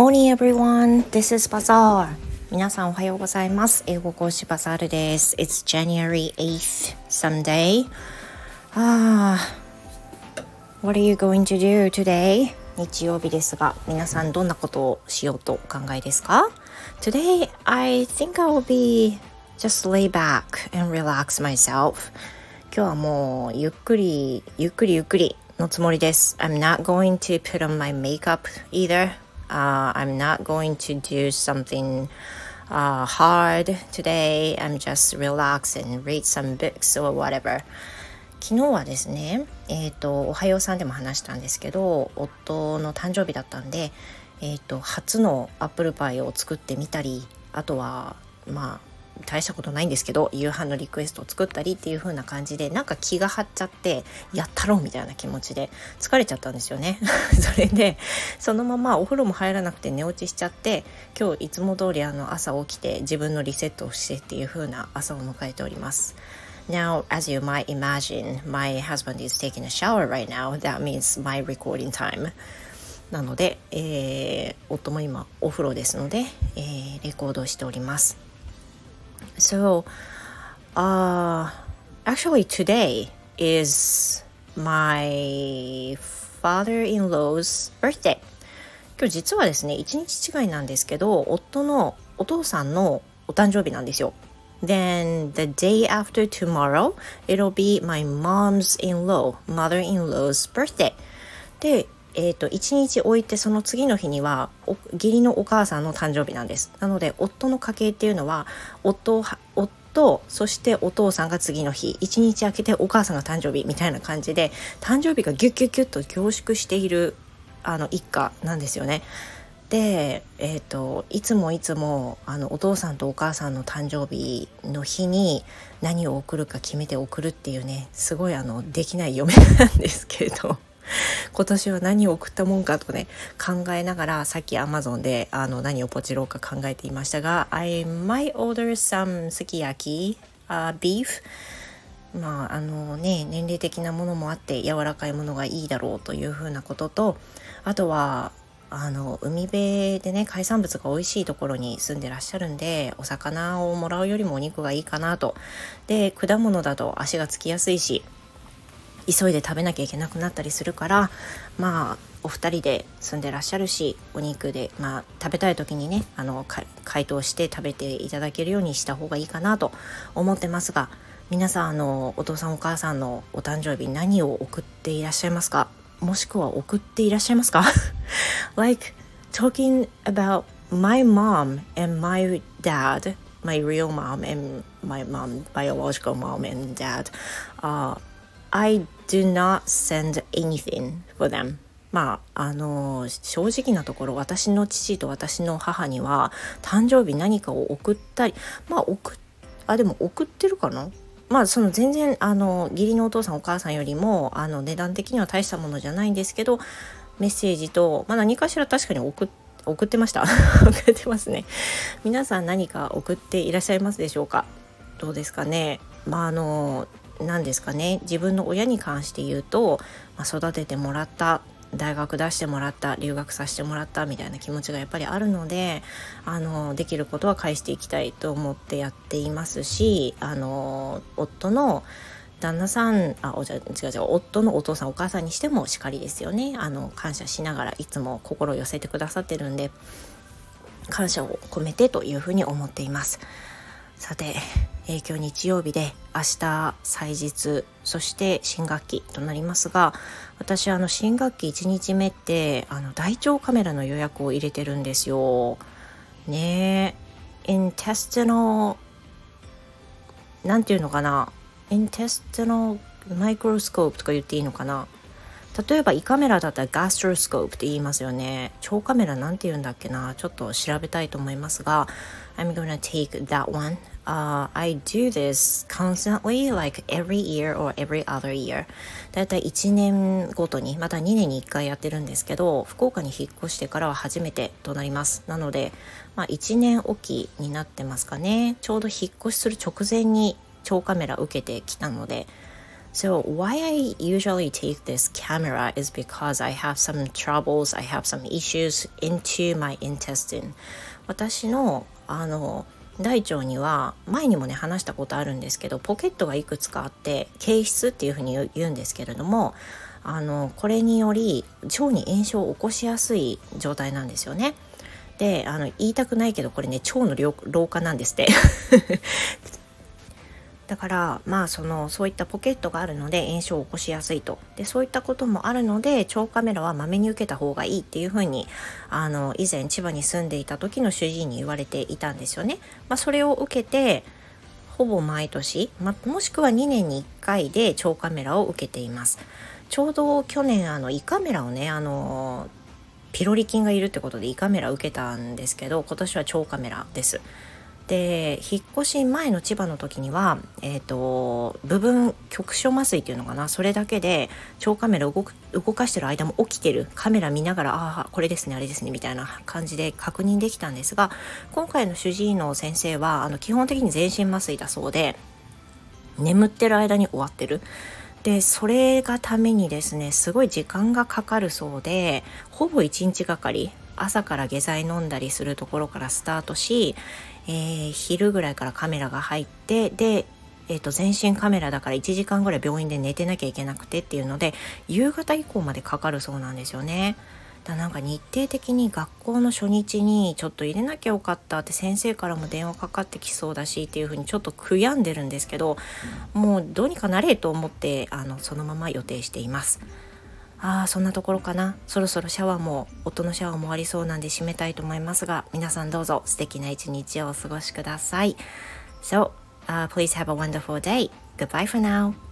Morning everyone, this is Bazaar. 皆さんおはようございます。英語講師バザールです。It's January 8th, Sunday. Ah, what are you going to do today? 日曜日ですが、皆さんどんなことをしようとお考えですか Today, I think I'll be just lay back and relax myself. 今日はもうゆっくり、ゆっくりゆっくりのつもりです。I'm not going to put on my makeup either. Uh, I'm not going to do something uh, hard today. I'm just relax and read some books or whatever. 昨日はですね、えっ、と、おはようさんでも話したんですけど、夫の誕生日だったんで、えっ、と、初のアップルパイを作ってみたり、あとは、まあ、大したことないんですけど夕飯のリクエストを作ったりっていう風な感じでなんか気が張っちゃってやったろうみたいな気持ちで疲れちゃったんですよね それでそのままお風呂も入らなくて寝落ちしちゃって今日いつも通りあの朝起きて自分のリセットをしてっていう風な朝を迎えております Now, as you might imagine, my husband is taking a shower right now. That means my recording time. なので、えー、夫も今お風呂ですので、えー、レコードをしております。So, uh, actually, today is my father-in-law's birthday. 今日実はですね、一日違いなんですけど、夫のお父さんのお誕生日なんですよ。Then the day after tomorrow, it'll be my mom's in-law, mother-in-law's birthday. で、えーと、1日置いてその次の日には義理のお母さんの誕生日なんですなので夫の家系っていうのは夫夫そしてお父さんが次の日1日空けてお母さんが誕生日みたいな感じで誕生日がギュッギュッギュッと凝縮しているあの一家なんですよね。で、えーと、いつもいつもあのお父さんとお母さんの誕生日の日に何を送るか決めて送るっていうねすごいあのできない嫁なんですけれど。今年は何を送ったもんかとね考えながらさっき Amazon であの何をポチろうか考えていましたが I might order some すき焼き、uh, beef. まああのね年齢的なものもあって柔らかいものがいいだろうというふうなこととあとはあの海辺でね海産物が美味しいところに住んでらっしゃるんでお魚をもらうよりもお肉がいいかなと。で果物だと足がつきやすいし急いで食べなきゃいけなくなったりするからまあお二人で住んでらっしゃるしお肉で、まあ、食べたい時にねあの解凍して食べていただけるようにした方がいいかなと思ってますが皆さんあのお父さんお母さんのお誕生日何を送っていらっしゃいますか？もしくは送っていらっしゃいますか？Like talking about my mom and my dad my real mom and my mom biological mom and dad、uh, I do not send anything for them. まあ、あの正直なところ私の父と私の母には誕生日何かを送ったりまあ送あでも送ってるかな？まあその全然あの義理のお父さんお母さんよりもあの値段的には大したものじゃないんですけどメッセージと、まあ、何かしら確かに送ってました。送ってますね。皆さん何か送っていらっしゃいますでしょうか？どうですかね？まああの何ですかね。自分の親に関して言うと、まあ、育ててもらった大学出してもらった留学させてもらったみたいな気持ちがやっぱりあるのであのできることは返していきたいと思ってやっていますしあの夫の旦那さんあおじゃ違う違う夫のお父さんお母さんにしてもしかりですよね。あの感謝しながらいつも心を寄せてくださってるんで感謝を込めてというふうに思っています。さてえー、今日日曜日で明日祭日そして新学期となりますが私あの新学期1日目ってあの大腸カメラの予約を入れてるんですよ。ねえ intestino なんていうのかな？ intestino microscope とか言っていいのかな？例えば胃カメラだったら gastroscope って言いますよね。腸カメラなんて言うんだっけな。ちょっと調べたいと思いますが I'm gonna take that one. Uh, I do this constantly like every year or every other year. だいたい1年ごとにまた2年に1回やってるんですけど福岡に引っ越してからは初めてとなります。なので、まあ、1年おきになってますかね。ちょうど引っ越しする直前に超カメラ受けてきたので So why I usually take this camera is because I have some troubles, I have some issues into my intestine. 私のあの大腸には前にもね話したことあるんですけどポケットがいくつかあって形質っていうふうに言うんですけれどもあのこれにより腸に炎症を起こしやすい状態なんですよね。であの言いたくないけどこれね腸の老化なんですってだからまあそのそういったポケットがあるので炎症を起こしやすいとでそういったこともあるので腸カメラはまめに受けた方がいいっていうふうにあの以前千葉に住んでいた時の主治医に言われていたんですよね。まあ、それを受けてほぼ毎年、まもしくは2年に1回で腸カメラを受けています。ちょうど去年あの胃カメラをねあのピロリ菌がいるってことで胃カメラ受けたんですけど今年は腸カメラです。で引っ越し前の千葉の時には、えーと、部分局所麻酔っていうのかな？それだけで超カメラ動く動かしてる間も起きてるカメラ見ながらああこれですねあれですねみたいな感じで確認できたんですが今回の主治医の先生はあの基本的に全身麻酔だそうで眠ってる間に終わってる。でそれがためにですねすごい時間がかかるそうでほぼ1日がかり朝から下剤飲んだりするところからスタートし、えー、昼ぐらいからカメラが入ってでえーと、全身カメラだから1時間ぐらい病院で寝てなきゃいけなくてっていうので夕方以降までかかるそうなんですよね。だなんか日程的に学校の初日にちょっと入れなきゃよかったって先生からも電話かかってきそうだしっていうふうにちょっと悔やんでるんですけどもうどうにかなれと思ってあのそのまま予定しています。ああそんなところかなそろそろシャワーも夫のシャワーもありそうなんで締めたいと思いますが皆さんどうぞ素敵な一日をお過ごしください So、uh, please have a wonderful day. Goodbye for now.